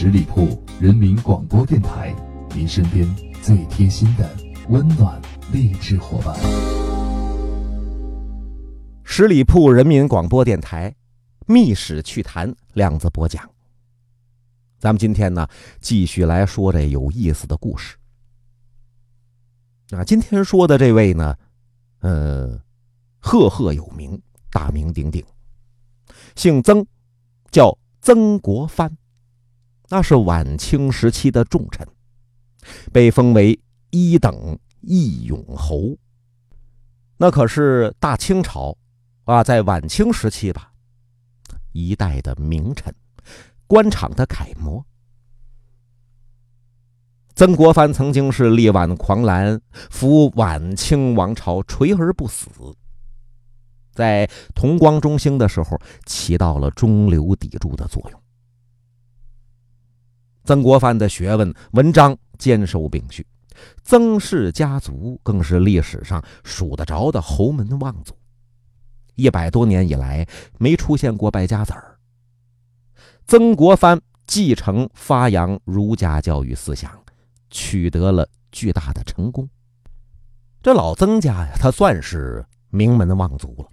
十里铺人民广播电台，您身边最贴心的温暖励志伙伴。十里铺人民广播电台，密史趣谈，量子播讲。咱们今天呢，继续来说这有意思的故事。那今天说的这位呢，呃，赫赫有名，大名鼎鼎，姓曾，叫曾国藩，那是晚清时期的重臣，被封为一等义勇侯。那可是大清朝啊，在晚清时期吧，一代的名臣。官场的楷模，曾国藩曾经是力挽狂澜，扶晚清王朝垂而不死。在同光中兴的时候，起到了中流砥柱的作用。曾国藩的学问、文章兼收并蓄，曾氏家族更是历史上数得着的侯门望族，一百多年以来没出现过败家子儿。曾国藩继承发扬儒家教育思想，取得了巨大的成功。这老曾家呀，他算是名门望族了。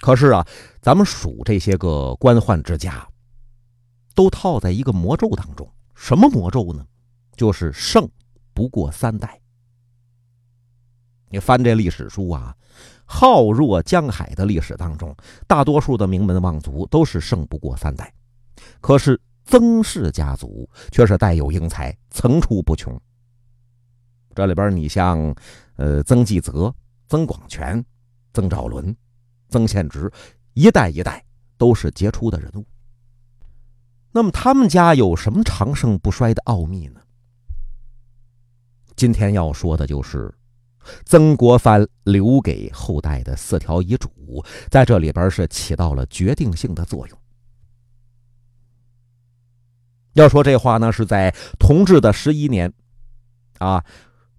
可是啊，咱们数这些个官宦之家，都套在一个魔咒当中。什么魔咒呢？就是胜不过三代。你翻这历史书啊。浩若江海的历史当中，大多数的名门望族都是胜不过三代，可是曾氏家族却是带有英才，层出不穷。这里边你像，呃，曾纪泽、曾广权、曾兆伦、曾宪直，一代一代都是杰出的人物。那么他们家有什么长盛不衰的奥秘呢？今天要说的就是。曾国藩留给后代的四条遗嘱，在这里边是起到了决定性的作用。要说这话呢，是在同治的十一年，啊，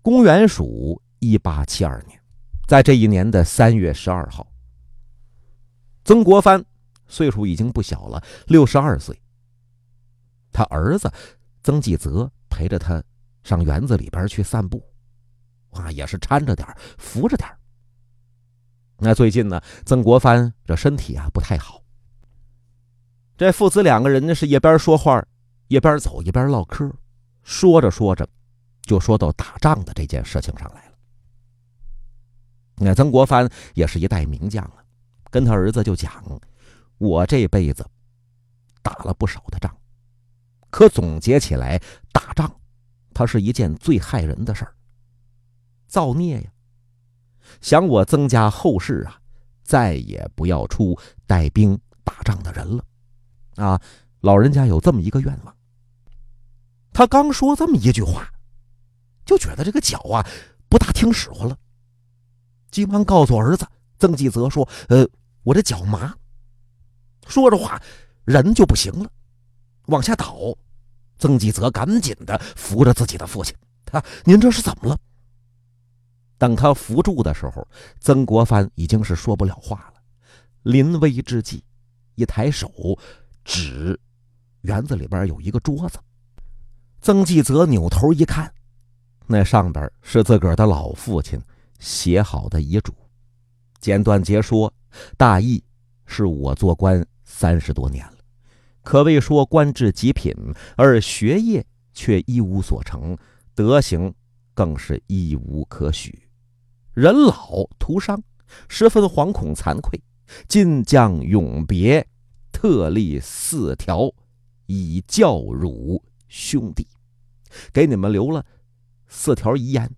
公元属一八七二年，在这一年的三月十二号，曾国藩岁数已经不小了，六十二岁。他儿子曾纪泽陪着他上园子里边去散步。啊，也是搀着点扶着点那最近呢，曾国藩这身体啊不太好。这父子两个人呢，是一边说话，一边走，一边唠嗑。说着说着，就说到打仗的这件事情上来了。那曾国藩也是一代名将啊，跟他儿子就讲：“我这辈子打了不少的仗，可总结起来，打仗它是一件最害人的事儿。”造孽呀！想我曾家后世啊，再也不要出带兵打仗的人了，啊！老人家有这么一个愿望。他刚说这么一句话，就觉得这个脚啊不大听使唤了，急忙告诉儿子曾纪泽说：“呃，我这脚麻。”说着话，人就不行了，往下倒。曾纪泽赶紧的扶着自己的父亲：“他，您这是怎么了？”等他扶住的时候，曾国藩已经是说不了话了。临危之际，一抬手指园子里边有一个桌子。曾纪泽扭头一看，那上边是自个儿的老父亲写好的遗嘱，简短截说，大意是我做官三十多年了，可谓说官至极品，而学业却一无所成，德行更是一无可许。人老徒伤，十分惶恐惭愧，今将永别，特立四条，以教汝兄弟，给你们留了四条遗言。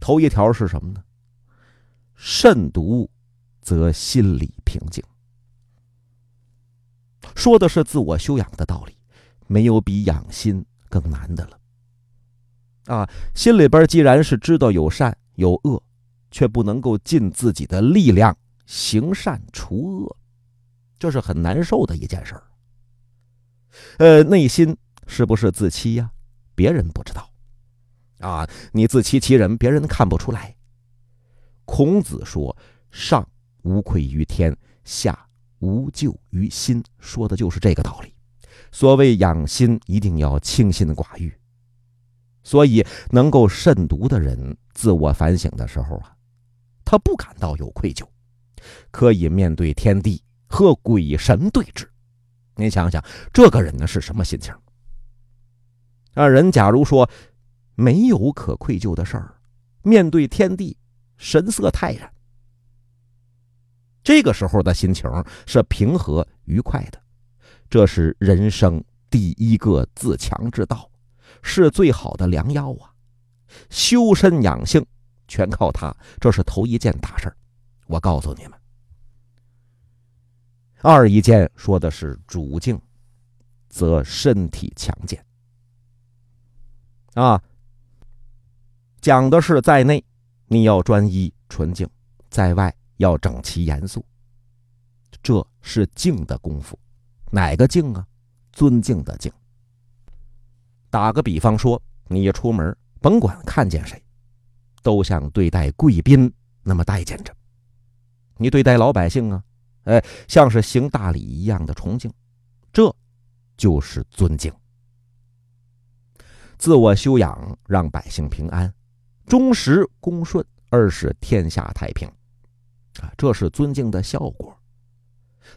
头一条是什么呢？慎独，则心理平静。说的是自我修养的道理，没有比养心更难的了。啊，心里边既然是知道有善。有恶，却不能够尽自己的力量行善除恶，这是很难受的一件事儿。呃，内心是不是自欺呀？别人不知道，啊，你自欺欺人，别人看不出来。孔子说：“上无愧于天，下无咎于心。”说的就是这个道理。所谓养心，一定要清心寡欲。所以，能够慎独的人，自我反省的时候啊，他不感到有愧疚，可以面对天地和鬼神对峙。您想想，这个人呢是什么心情？啊，人假如说没有可愧疚的事儿，面对天地，神色泰然，这个时候的心情是平和愉快的，这是人生第一个自强之道。是最好的良药啊！修身养性全靠它，这是头一件大事我告诉你们，二一件说的是主静，则身体强健。啊，讲的是在内你要专一纯净，在外要整齐严肃。这是静的功夫，哪个静啊？尊敬的敬。打个比方说，你出门，甭管看见谁，都像对待贵宾那么待见着。你对待老百姓啊，哎，像是行大礼一样的崇敬，这就是尊敬。自我修养，让百姓平安，忠实恭顺，二是天下太平，啊，这是尊敬的效果。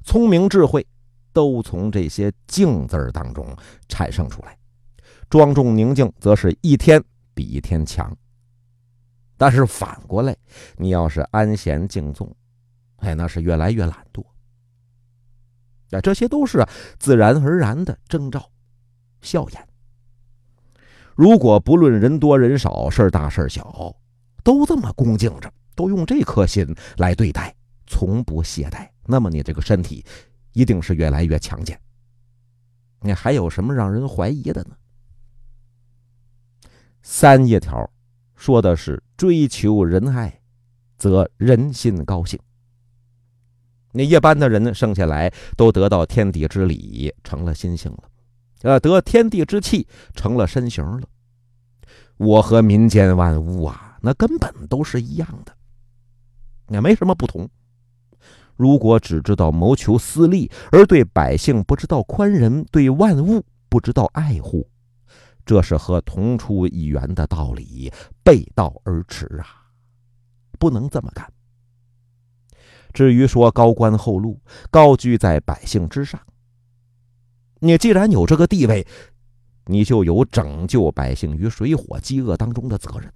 聪明智慧，都从这些“敬”字当中产生出来。庄重宁静，则是一天比一天强。但是反过来，你要是安闲静纵，哎，那是越来越懒惰。啊，这些都是自然而然的征兆、笑颜。如果不论人多人少、事儿大事小，都这么恭敬着，都用这颗心来对待，从不懈怠，那么你这个身体一定是越来越强健。你还有什么让人怀疑的呢？三叶条说的是追求仁爱，则人心高兴。那一般的人呢生下来都得到天地之理，成了心性了，呃，得天地之气，成了身形了。我和民间万物啊，那根本都是一样的，也没什么不同。如果只知道谋求私利，而对百姓不知道宽仁，对万物不知道爱护。这是和同出一源的道理背道而驰啊！不能这么干。至于说高官厚禄，高居在百姓之上，你既然有这个地位，你就有拯救百姓于水火饥饿当中的责任。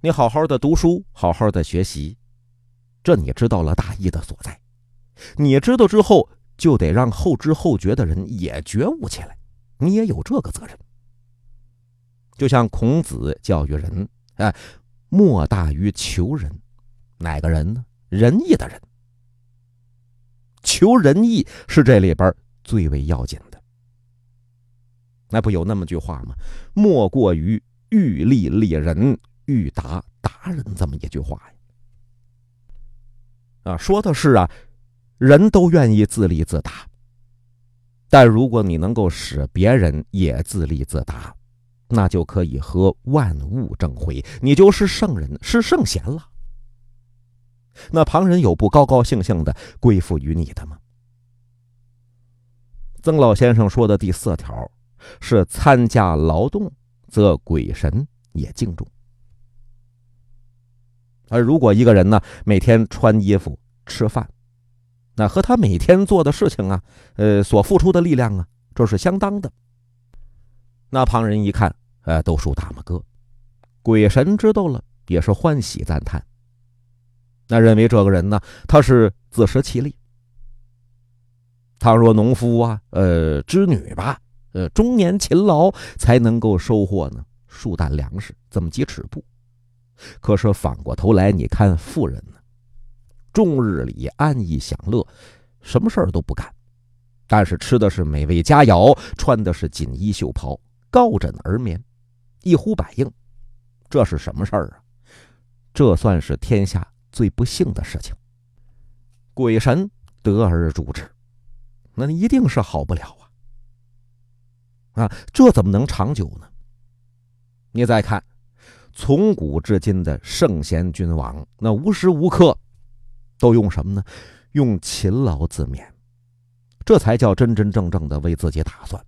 你好好的读书，好好的学习，这你知道了大义的所在。你知道之后，就得让后知后觉的人也觉悟起来，你也有这个责任。就像孔子教育人，哎，莫大于求人，哪个人呢？仁义的人。求仁义是这里边最为要紧的。那不有那么句话吗？莫过于欲利利人，欲达达人这么一句话呀。啊，说的是啊，人都愿意自立自达，但如果你能够使别人也自立自达。那就可以和万物争辉，你就是圣人，是圣贤了。那旁人有不高高兴兴的归附于你的吗？曾老先生说的第四条是：参加劳动，则鬼神也敬重。而如果一个人呢，每天穿衣服、吃饭，那和他每天做的事情啊，呃，所付出的力量啊，这是相当的。那旁人一看。呃，都竖大拇哥，鬼神知道了也是欢喜赞叹。那认为这个人呢，他是自食其力。倘若农夫啊，呃，织女吧，呃，终年勤劳才能够收获呢数担粮食，这么几尺布。可是反过头来，你看富人呢，终日里安逸享乐，什么事儿都不干，但是吃的是美味佳肴，穿的是锦衣绣袍，高枕而眠。一呼百应，这是什么事儿啊？这算是天下最不幸的事情。鬼神得而诛之，那一定是好不了啊！啊，这怎么能长久呢？你再看，从古至今的圣贤君王，那无时无刻都用什么呢？用勤劳自勉，这才叫真真正正的为自己打算。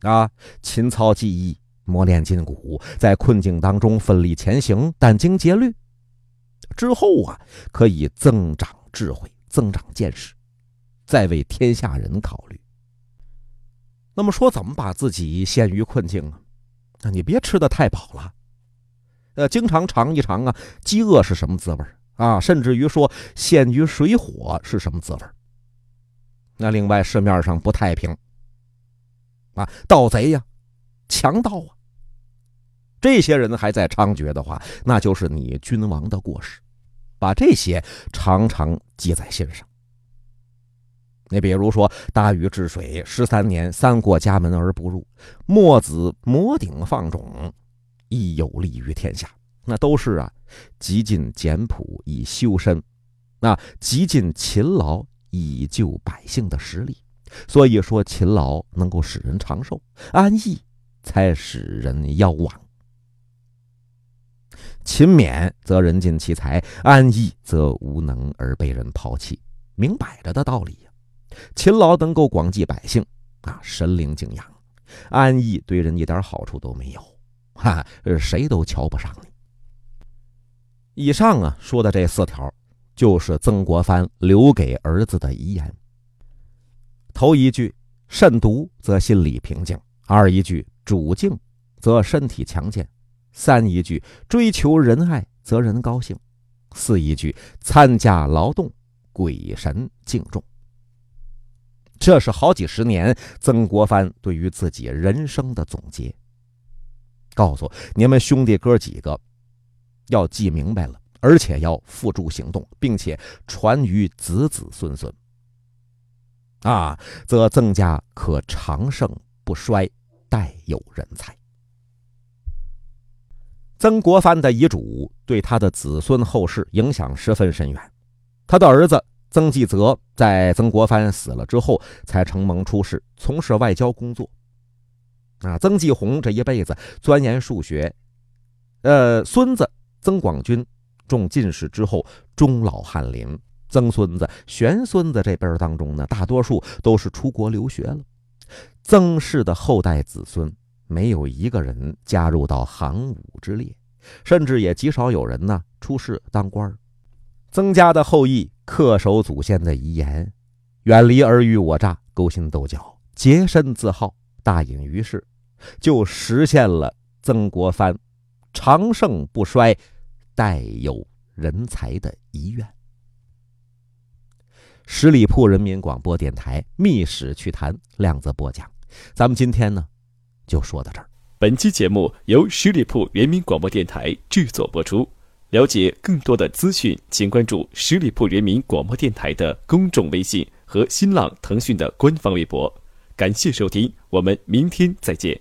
啊，勤操技艺，磨练筋骨，在困境当中奋力前行，殚精竭虑，之后啊，可以增长智慧，增长见识，再为天下人考虑。那么说，怎么把自己陷于困境啊？那你别吃的太饱了，呃，经常尝一尝啊，饥饿是什么滋味啊？甚至于说，陷于水火是什么滋味那另外，市面上不太平啊，盗贼呀，强盗啊，这些人还在猖獗的话，那就是你君王的过失，把这些常常记在心上。你比如说，大禹治水十三年，三过家门而不入；墨子摩顶放踵，亦有利于天下。那都是啊，极尽简朴以修身，那极尽勤劳以救百姓的实力。所以说，勤劳能够使人长寿，安逸才使人夭亡。勤勉则人尽其才，安逸则无能而被人抛弃。明摆着的道理呀。勤劳能够广济百姓啊，神灵敬仰；安逸对人一点好处都没有，哈，谁都瞧不上你。以上啊说的这四条，就是曾国藩留给儿子的遗言。头一句“慎独”则心理平静；二一句“主静”则身体强健；三一句“追求仁爱”则人高兴；四一句“参加劳动，鬼神敬重”。这是好几十年曾国藩对于自己人生的总结。告诉你们兄弟哥几个，要记明白了，而且要付诸行动，并且传于子子孙孙。啊，则曾家可长盛不衰，代有人才。曾国藩的遗嘱对他的子孙后世影响十分深远，他的儿子。曾纪泽在曾国藩死了之后，才承蒙出仕，从事外交工作。啊，曾纪红这一辈子钻研数学，呃，孙子曾广钧中进士之后终老翰林，曾孙子、玄孙子这辈儿当中呢，大多数都是出国留学了。曾氏的后代子孙没有一个人加入到行伍之列，甚至也极少有人呢出仕当官曾家的后裔。恪守祖先的遗言，远离尔虞我诈、勾心斗角，洁身自好，大隐于世，就实现了曾国藩长盛不衰、带有人才的遗愿。十里铺人民广播电台《秘史趣谈》量子播讲，咱们今天呢就说到这儿。本期节目由十里铺人民广播电台制作播出。了解更多的资讯，请关注十里铺人民广播电台的公众微信和新浪、腾讯的官方微博。感谢收听，我们明天再见。